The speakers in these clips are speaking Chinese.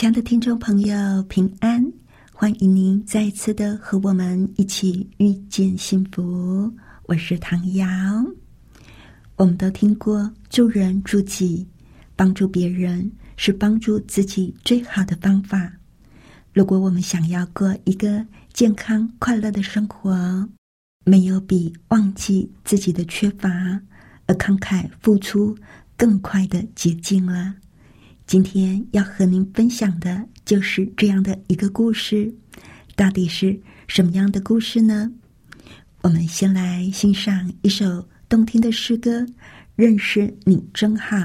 亲爱的听众朋友，平安！欢迎您再次的和我们一起遇见幸福。我是唐瑶。我们都听过助人助己，帮助别人是帮助自己最好的方法。如果我们想要过一个健康快乐的生活，没有比忘记自己的缺乏而慷慨付出更快的捷径了。今天要和您分享的就是这样的一个故事，到底是什么样的故事呢？我们先来欣赏一首动听的诗歌，《认识你真好》。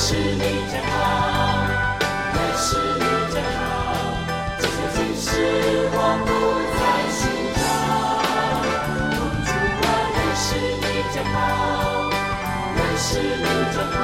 认识你真好认识你真好我不再寻找认识你真好认识你真好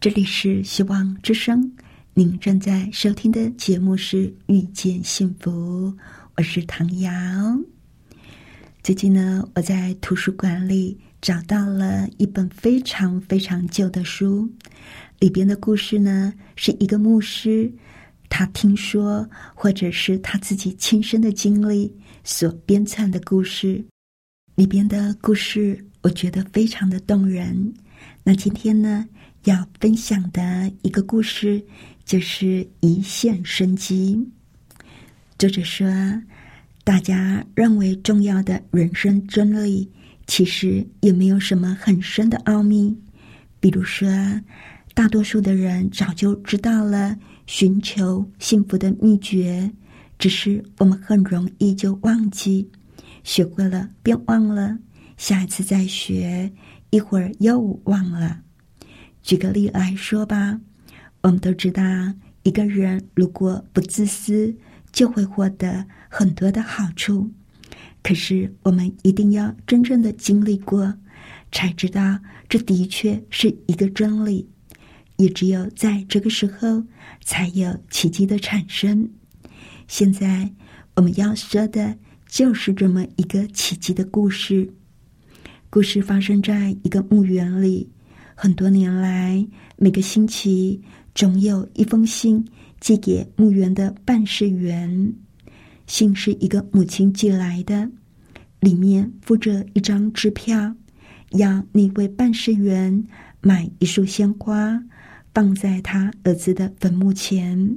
这里是希望之声，您正在收听的节目是《遇见幸福》，我是唐瑶。最近呢，我在图书馆里找到了一本非常非常旧的书，里边的故事呢，是一个牧师他听说或者是他自己亲身的经历所编撰的故事。里边的故事，我觉得非常的动人。那今天呢？要分享的一个故事，就是一线生机。作者说，大家认为重要的人生真理，其实也没有什么很深的奥秘。比如说，大多数的人早就知道了寻求幸福的秘诀，只是我们很容易就忘记，学会了便忘了，下一次再学，一会儿又忘了。举个例来说吧，我们都知道，一个人如果不自私，就会获得很多的好处。可是，我们一定要真正的经历过，才知道这的确是一个真理。也只有在这个时候，才有奇迹的产生。现在我们要说的就是这么一个奇迹的故事。故事发生在一个墓园里。很多年来，每个星期总有一封信寄给墓园的办事员。信是一个母亲寄来的，里面附着一张支票，要那位办事员买一束鲜花，放在他儿子的坟墓前。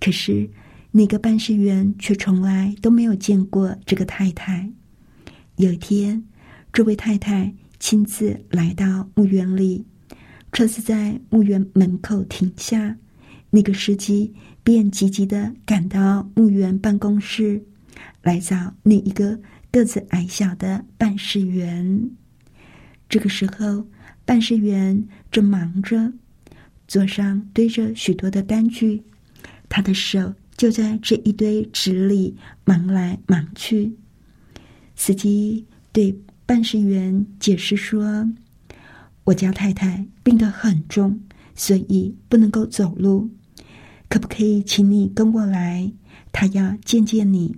可是，那个办事员却从来都没有见过这个太太。有一天，这位太太。亲自来到墓园里，车子在墓园门口停下，那个司机便急急的赶到墓园办公室，来找那一个个子矮小的办事员。这个时候，办事员正忙着，桌上堆着许多的单据，他的手就在这一堆纸里忙来忙去。司机对。办事员解释说：“我家太太病得很重，所以不能够走路。可不可以请你跟我来？他要见见你。”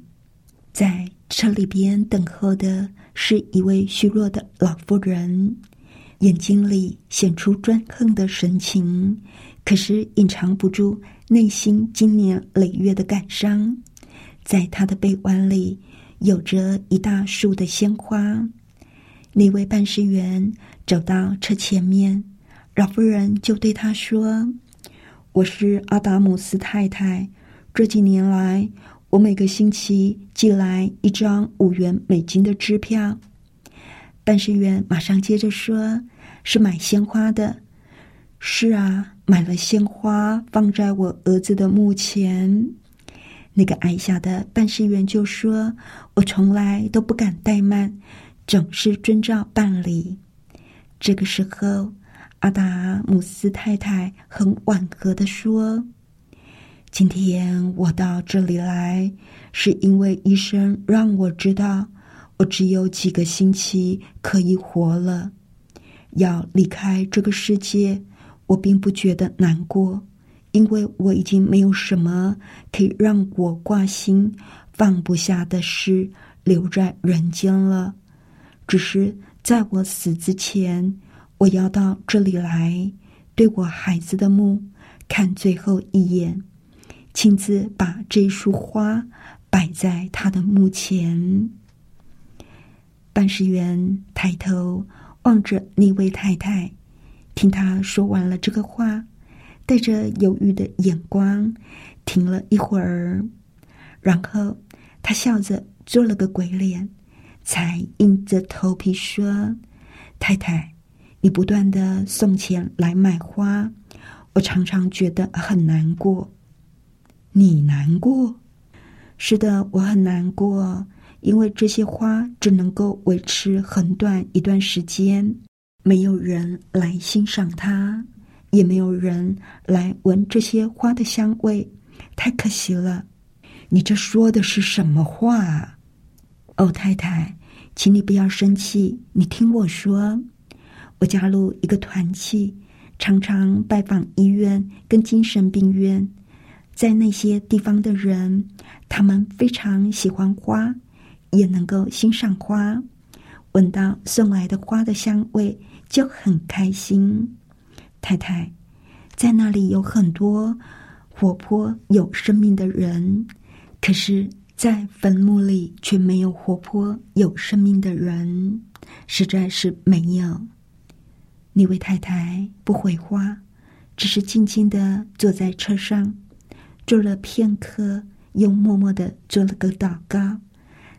在车里边等候的是一位虚弱的老妇人，眼睛里显出专横的神情，可是隐藏不住内心经年累月的感伤。在他的臂弯里有着一大束的鲜花。那位办事员走到车前面，老妇人就对他说：“我是阿达姆斯太太。这几年来，我每个星期寄来一张五元美金的支票。”办事员马上接着说：“是买鲜花的。”“是啊，买了鲜花放在我儿子的墓前。”那个矮小的办事员就说：“我从来都不敢怠慢。”总是遵照办理。这个时候，阿达姆斯太太很缓和的说：“今天我到这里来，是因为医生让我知道，我只有几个星期可以活了。要离开这个世界，我并不觉得难过，因为我已经没有什么可以让我挂心、放不下的事留在人间了。”只是在我死之前，我要到这里来，对我孩子的墓看最后一眼，亲自把这束花摆在他的墓前。办事员抬头望着那位太太，听他说完了这个话，带着犹豫的眼光停了一会儿，然后他笑着做了个鬼脸。才硬着头皮说：“太太，你不断的送钱来买花，我常常觉得很难过。你难过？是的，我很难过，因为这些花只能够维持很短一段时间，没有人来欣赏它，也没有人来闻这些花的香味，太可惜了。你这说的是什么话？哦，太太。”请你不要生气，你听我说，我加入一个团契，常常拜访医院跟精神病院，在那些地方的人，他们非常喜欢花，也能够欣赏花，闻到送来的花的香味就很开心。太太，在那里有很多活泼有生命的人，可是，在坟墓里却没有活泼有生命的人，实在是没有。那位太太不回话，只是静静的坐在车上，坐了片刻，又默默的做了个祷告。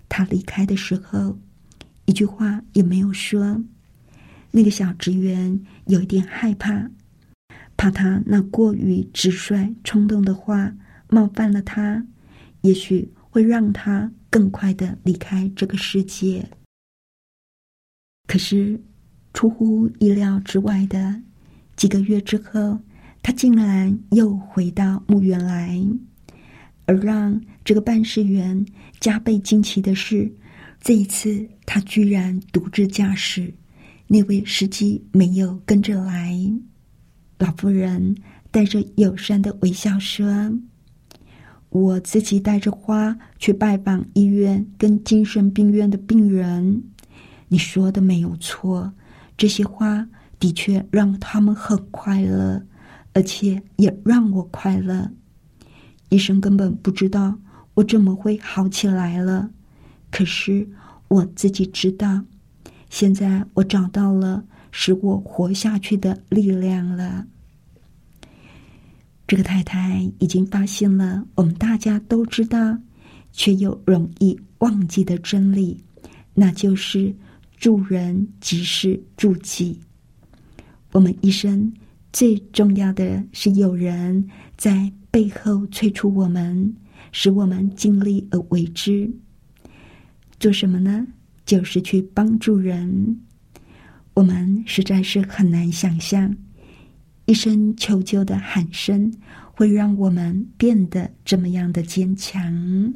他离开的时候，一句话也没有说。那个小职员有一点害怕，怕他那过于直率、冲动的话冒犯了他，也许会让他更快的离开这个世界。可是。出乎意料之外的，几个月之后，他竟然又回到墓园来。而让这个办事员加倍惊奇的是，这一次他居然独自驾驶，那位司机没有跟着来。老妇人带着友善的微笑说：“我自己带着花去拜访医院跟精神病院的病人。你说的没有错。”这些花的确让他们很快乐，而且也让我快乐。医生根本不知道我怎么会好起来了，可是我自己知道，现在我找到了使我活下去的力量了。这个太太已经发现了我们大家都知道却又容易忘记的真理，那就是。助人即是助己。我们一生最重要的是有人在背后催促我们，使我们尽力而为之。做什么呢？就是去帮助人。我们实在是很难想象，一声求救的喊声会让我们变得这么样的坚强。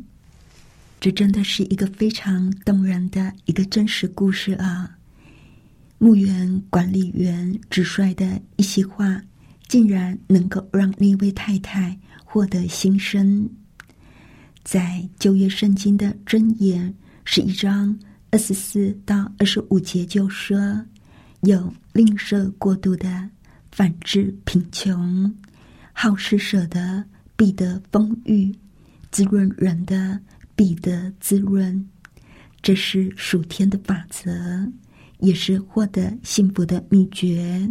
这真的是一个非常动人的一个真实故事啊！墓园管理员直率的一席话，竟然能够让那位太太获得新生。在旧约圣经的箴言是一章二十四到二十五节，就说：“有吝啬过度的，反致贫穷；好施舍的，必得丰裕；滋润人的。”必得滋润，这是属天的法则，也是获得幸福的秘诀。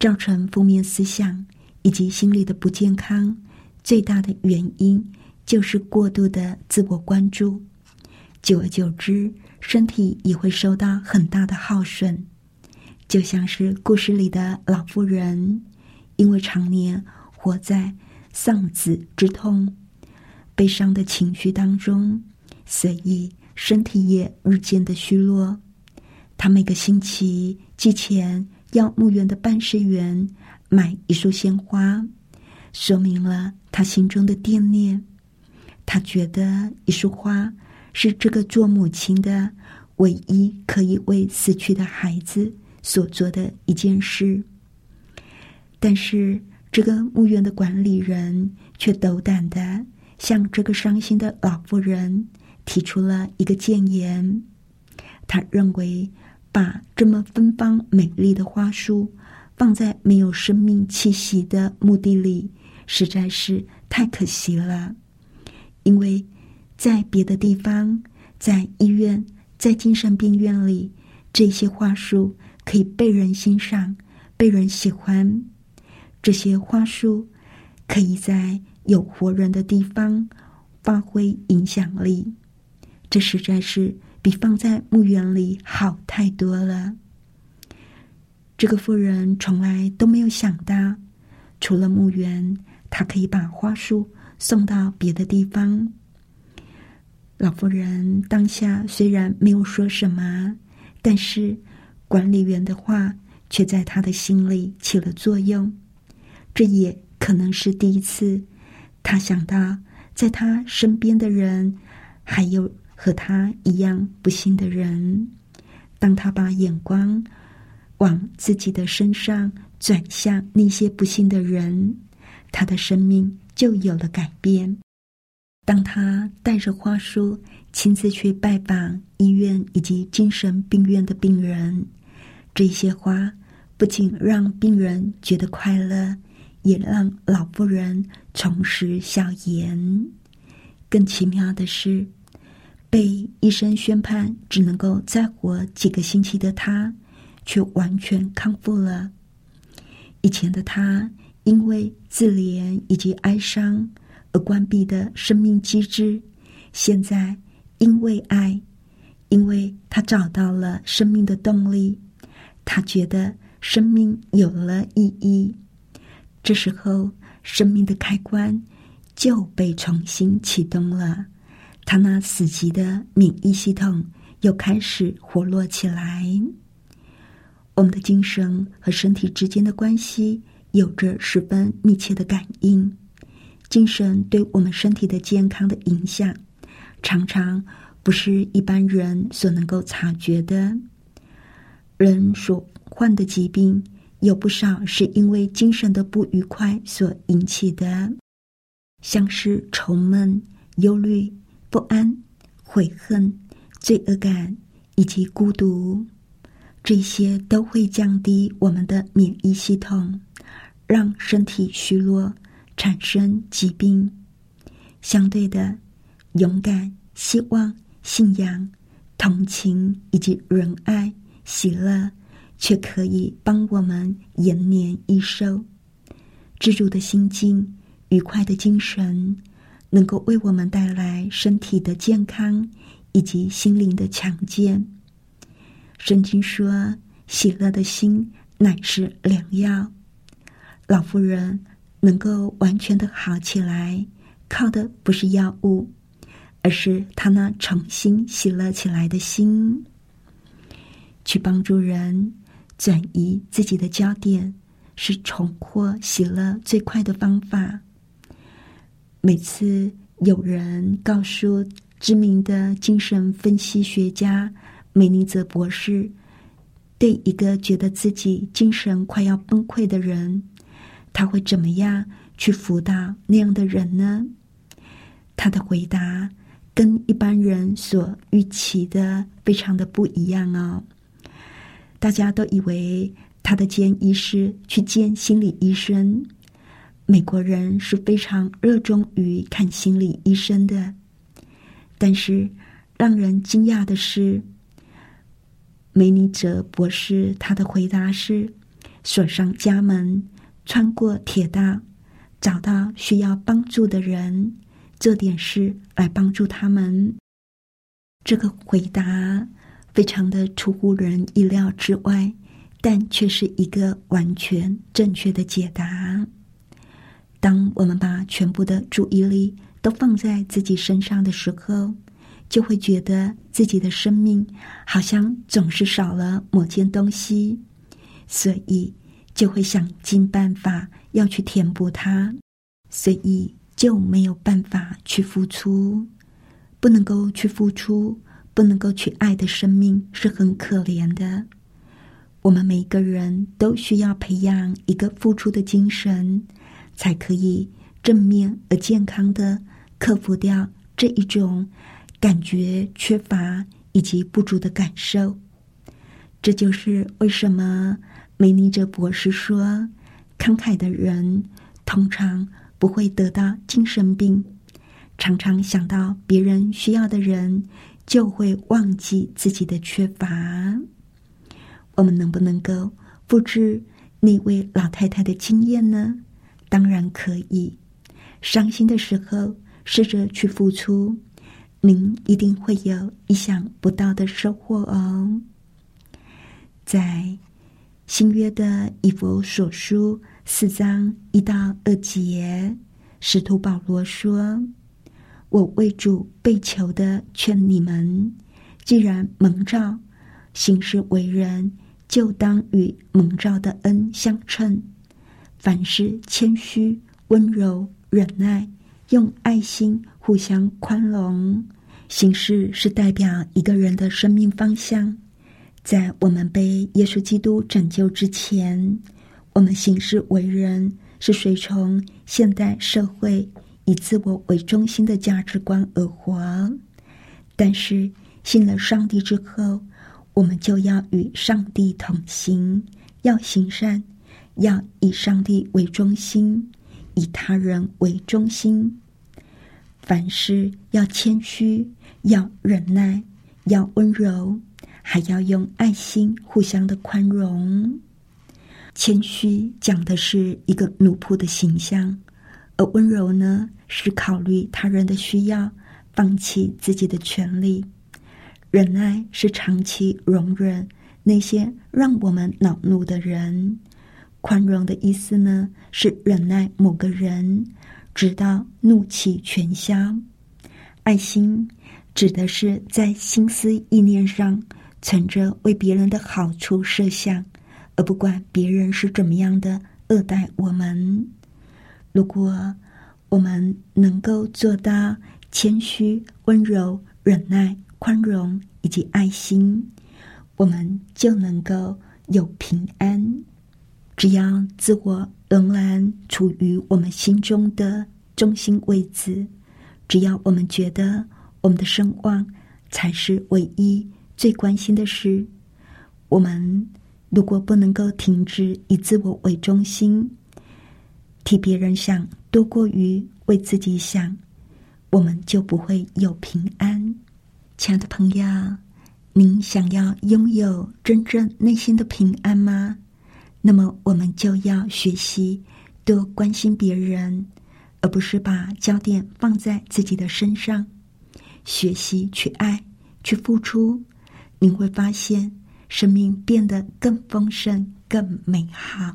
造成负面思想以及心理的不健康，最大的原因就是过度的自我关注。久而久之，身体也会受到很大的耗损。就像是故事里的老妇人，因为常年活在丧子之痛。悲伤的情绪当中，所以身体也日渐的虚弱。他每个星期寄钱要墓园的办事员买一束鲜花，说明了他心中的惦念。他觉得一束花是这个做母亲的唯一可以为死去的孩子所做的一件事。但是这个墓园的管理人却斗胆的。向这个伤心的老妇人提出了一个谏言。他认为，把这么芬芳美丽的花束放在没有生命气息的墓地里，实在是太可惜了。因为在别的地方，在医院、在精神病院里，这些花束可以被人欣赏、被人喜欢。这些花束可以在。有活人的地方发挥影响力，这实在是比放在墓园里好太多了。这个妇人从来都没有想到，除了墓园，她可以把花束送到别的地方。老妇人当下虽然没有说什么，但是管理员的话却在他的心里起了作用。这也可能是第一次。他想到，在他身边的人还有和他一样不幸的人。当他把眼光往自己的身上转向那些不幸的人，他的生命就有了改变。当他带着花束亲自去拜访医院以及精神病院的病人，这些花不仅让病人觉得快乐，也让老妇人重拾笑颜。更奇妙的是，被医生宣判只能够再活几个星期的他，却完全康复了。以前的他因为自怜以及哀伤而关闭的生命机制，现在因为爱，因为他找到了生命的动力，他觉得生命有了意义。这时候，生命的开关。就被重新启动了，他那死寂的免疫系统又开始活络起来。我们的精神和身体之间的关系有着十分密切的感应，精神对我们身体的健康的影响，常常不是一般人所能够察觉的。人所患的疾病有不少是因为精神的不愉快所引起的。像是愁闷、忧虑、不安、悔恨、罪恶感以及孤独，这些都会降低我们的免疫系统，让身体虚弱，产生疾病。相对的，勇敢、希望、信仰、同情以及仁爱、喜乐，却可以帮我们延年益寿。知足的心境。愉快的精神能够为我们带来身体的健康以及心灵的强健。圣经说：“喜乐的心乃是良药。”老妇人能够完全的好起来，靠的不是药物，而是她那重新喜乐起来的心。去帮助人转移自己的焦点，是重获喜乐最快的方法。每次有人告诉知名的精神分析学家梅尼泽博士，对一个觉得自己精神快要崩溃的人，他会怎么样去辅导那样的人呢？他的回答跟一般人所预期的非常的不一样哦。大家都以为他的建议是去见心理医生。美国人是非常热衷于看心理医生的，但是让人惊讶的是，梅尼泽博士他的回答是：锁上家门，穿过铁道，找到需要帮助的人，这点事来帮助他们。这个回答非常的出乎人意料之外，但却是一个完全正确的解答。当我们把全部的注意力都放在自己身上的时候，就会觉得自己的生命好像总是少了某件东西，所以就会想尽办法要去填补它，所以就没有办法去付出。不能够去付出，不能够去爱的生命是很可怜的。我们每个人都需要培养一个付出的精神。才可以正面而健康的克服掉这一种感觉缺乏以及不足的感受。这就是为什么梅尼哲博士说，慷慨的人通常不会得到精神病。常常想到别人需要的人，就会忘记自己的缺乏。我们能不能够复制那位老太太的经验呢？当然可以，伤心的时候试着去付出，您一定会有意想不到的收获哦。在新约的以弗所书四章一到二节，使徒保罗说：“我为主被囚的，劝你们，既然蒙召行事为人，就当与蒙召的恩相称。”凡事谦虚、温柔、忍耐，用爱心互相宽容。行事是代表一个人的生命方向。在我们被耶稣基督拯救之前，我们行事为人是随从现代社会以自我为中心的价值观而活，但是信了上帝之后，我们就要与上帝同行，要行善，要以上帝为中心，以他人为中心。凡事要谦虚，要忍耐，要温柔，还要用爱心互相的宽容。谦虚讲的是一个奴仆的形象，而温柔呢，是考虑他人的需要，放弃自己的权利；忍耐是长期容忍那些让我们恼怒的人；宽容的意思呢，是忍耐某个人，直到怒气全消；爱心指的是在心思意念上存着为别人的好处设想。而不管别人是怎么样的恶待我们，如果我们能够做到谦虚、温柔、忍耐、宽容以及爱心，我们就能够有平安。只要自我仍然处于我们心中的中心位置，只要我们觉得我们的声望才是唯一最关心的事，我们。如果不能够停止以自我为中心，替别人想多过于为自己想，我们就不会有平安。亲爱的朋友，您想要拥有真正内心的平安吗？那么，我们就要学习多关心别人，而不是把焦点放在自己的身上。学习去爱，去付出，您会发现。生命变得更丰盛、更美好。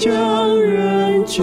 将人绝。